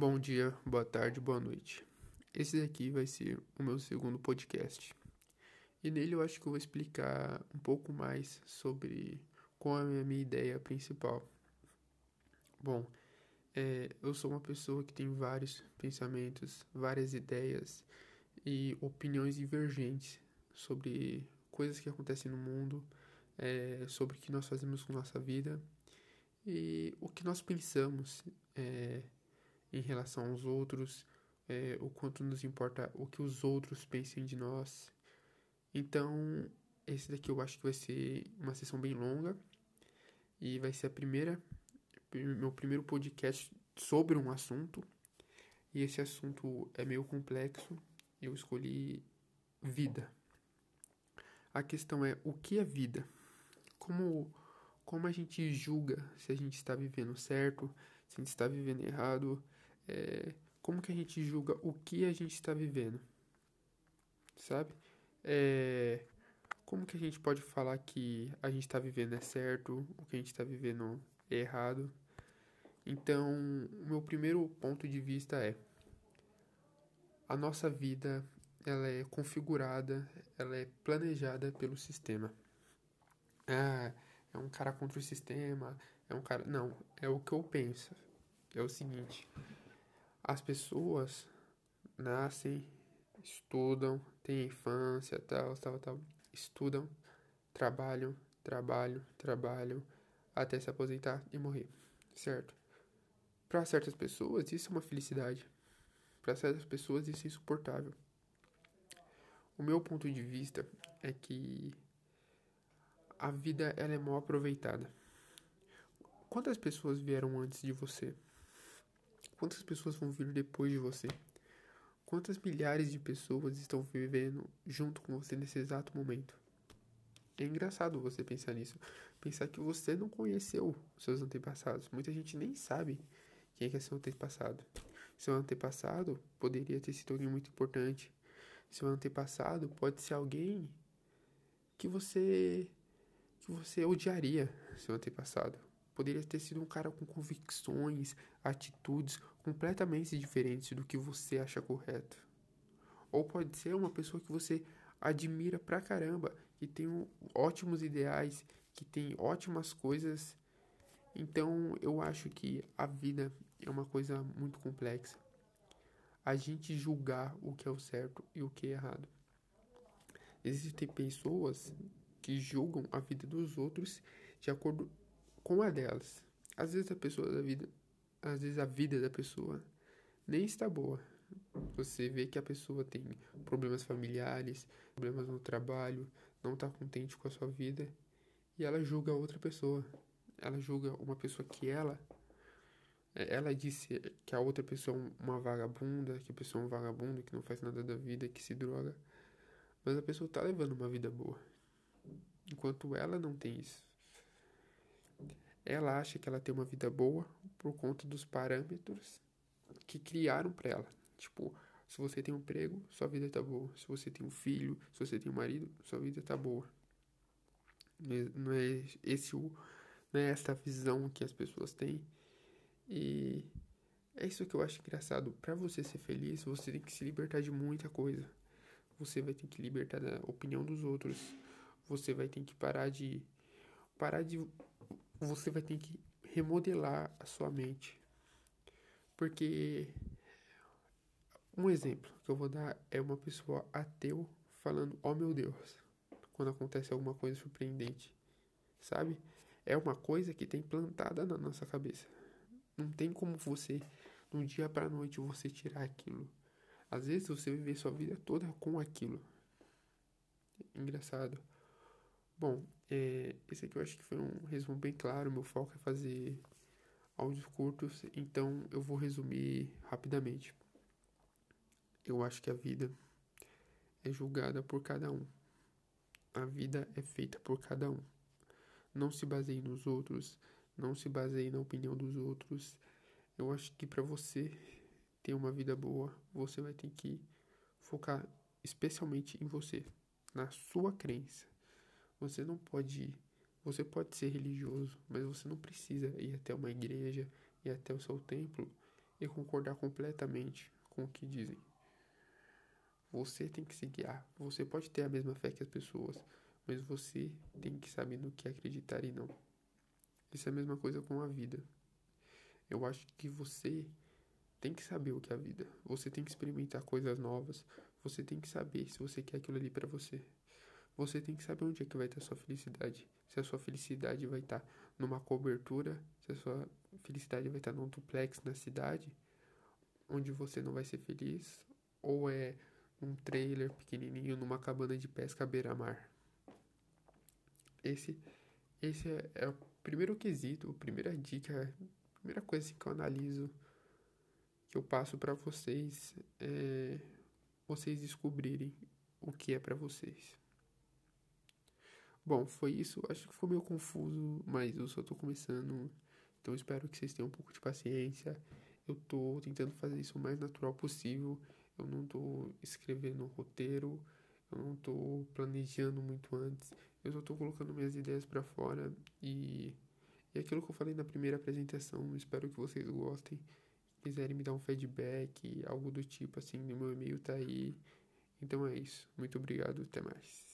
Bom dia, boa tarde, boa noite. Esse daqui vai ser o meu segundo podcast. E nele eu acho que eu vou explicar um pouco mais sobre qual é a minha ideia principal. Bom, é, eu sou uma pessoa que tem vários pensamentos, várias ideias e opiniões divergentes sobre coisas que acontecem no mundo, é, sobre o que nós fazemos com nossa vida e o que nós pensamos é, em relação aos outros, é, o quanto nos importa o que os outros pensem de nós. Então, esse daqui eu acho que vai ser uma sessão bem longa e vai ser a primeira, meu primeiro podcast sobre um assunto. E esse assunto é meio complexo. Eu escolhi vida. A questão é o que é vida? Como como a gente julga se a gente está vivendo certo, se a gente está vivendo errado, é, como que a gente julga o que a gente está vivendo, sabe? É, como que a gente pode falar que a gente está vivendo é certo, o que a gente está vivendo é errado? Então, o meu primeiro ponto de vista é a nossa vida ela é configurada, ela é planejada pelo sistema. Ah, é um cara contra o sistema, é um cara. Não, é o que eu penso. É o seguinte: as pessoas nascem, estudam, têm infância, tal, tal, tal, estudam, trabalham, trabalham, trabalham, até se aposentar e morrer, certo? Para certas pessoas, isso é uma felicidade. Para certas pessoas, isso é insuportável. O meu ponto de vista é que a vida ela é mal aproveitada. Quantas pessoas vieram antes de você? Quantas pessoas vão vir depois de você? Quantas milhares de pessoas estão vivendo junto com você nesse exato momento? É engraçado você pensar nisso. Pensar que você não conheceu seus antepassados. Muita gente nem sabe quem é, que é seu antepassado. Seu antepassado poderia ter sido alguém muito importante. Seu antepassado pode ser alguém que você que você odiaria seu antepassado. Poderia ter sido um cara com convicções, atitudes completamente diferentes do que você acha correto. Ou pode ser uma pessoa que você admira pra caramba, que tem ótimos ideais, que tem ótimas coisas. Então eu acho que a vida é uma coisa muito complexa. A gente julgar o que é o certo e o que é errado. Existem pessoas que julgam a vida dos outros de acordo com a delas. Às vezes a pessoa da vida, às vezes a vida da pessoa nem está boa. Você vê que a pessoa tem problemas familiares, problemas no trabalho, não está contente com a sua vida e ela julga outra pessoa. Ela julga uma pessoa que ela ela disse que a outra pessoa é uma vagabunda, que a pessoa é um vagabundo, que não faz nada da vida, que se droga. Mas a pessoa tá levando uma vida boa. Enquanto ela não tem isso. Ela acha que ela tem uma vida boa por conta dos parâmetros que criaram para ela. Tipo, se você tem um emprego, sua vida tá boa. Se você tem um filho, se você tem um marido, sua vida tá boa. Não é esse o não é essa visão que as pessoas têm. E é isso que eu acho engraçado. Para você ser feliz, você tem que se libertar de muita coisa. Você vai ter que libertar da opinião dos outros você vai ter que parar de parar de você vai ter que remodelar a sua mente. Porque um exemplo que eu vou dar é uma pessoa ateu falando: "Oh meu Deus", quando acontece alguma coisa surpreendente. Sabe? É uma coisa que tem plantada na nossa cabeça. Não tem como você, um dia para noite, você tirar aquilo. Às vezes você vive sua vida toda com aquilo. Engraçado. Bom, é, esse aqui eu acho que foi um resumo bem claro. Meu foco é fazer áudios curtos, então eu vou resumir rapidamente. Eu acho que a vida é julgada por cada um. A vida é feita por cada um. Não se baseie nos outros, não se baseie na opinião dos outros. Eu acho que para você ter uma vida boa, você vai ter que focar especialmente em você, na sua crença. Você não pode. Você pode ser religioso, mas você não precisa ir até uma igreja, ir até o seu templo e concordar completamente com o que dizem. Você tem que se guiar. Você pode ter a mesma fé que as pessoas, mas você tem que saber no que acreditar e não. Isso é a mesma coisa com a vida. Eu acho que você tem que saber o que é a vida. Você tem que experimentar coisas novas. Você tem que saber se você quer aquilo ali para você. Você tem que saber onde é que vai estar a sua felicidade. Se a sua felicidade vai estar numa cobertura, se a sua felicidade vai estar num duplex na cidade, onde você não vai ser feliz, ou é um trailer pequenininho numa cabana de pesca à beira-mar. Esse, esse é, é, o primeiro quesito, a primeira dica, a primeira coisa assim, que eu analiso, que eu passo para vocês, é vocês descobrirem o que é para vocês. Bom, foi isso. Acho que ficou meio confuso, mas eu só tô começando. Então espero que vocês tenham um pouco de paciência. Eu tô tentando fazer isso o mais natural possível. Eu não tô escrevendo um roteiro. Eu não tô planejando muito antes. Eu só tô colocando minhas ideias para fora e e aquilo que eu falei na primeira apresentação, espero que vocês gostem. Se quiserem me dar um feedback, algo do tipo assim, meu e-mail tá aí. Então é isso. Muito obrigado, até mais.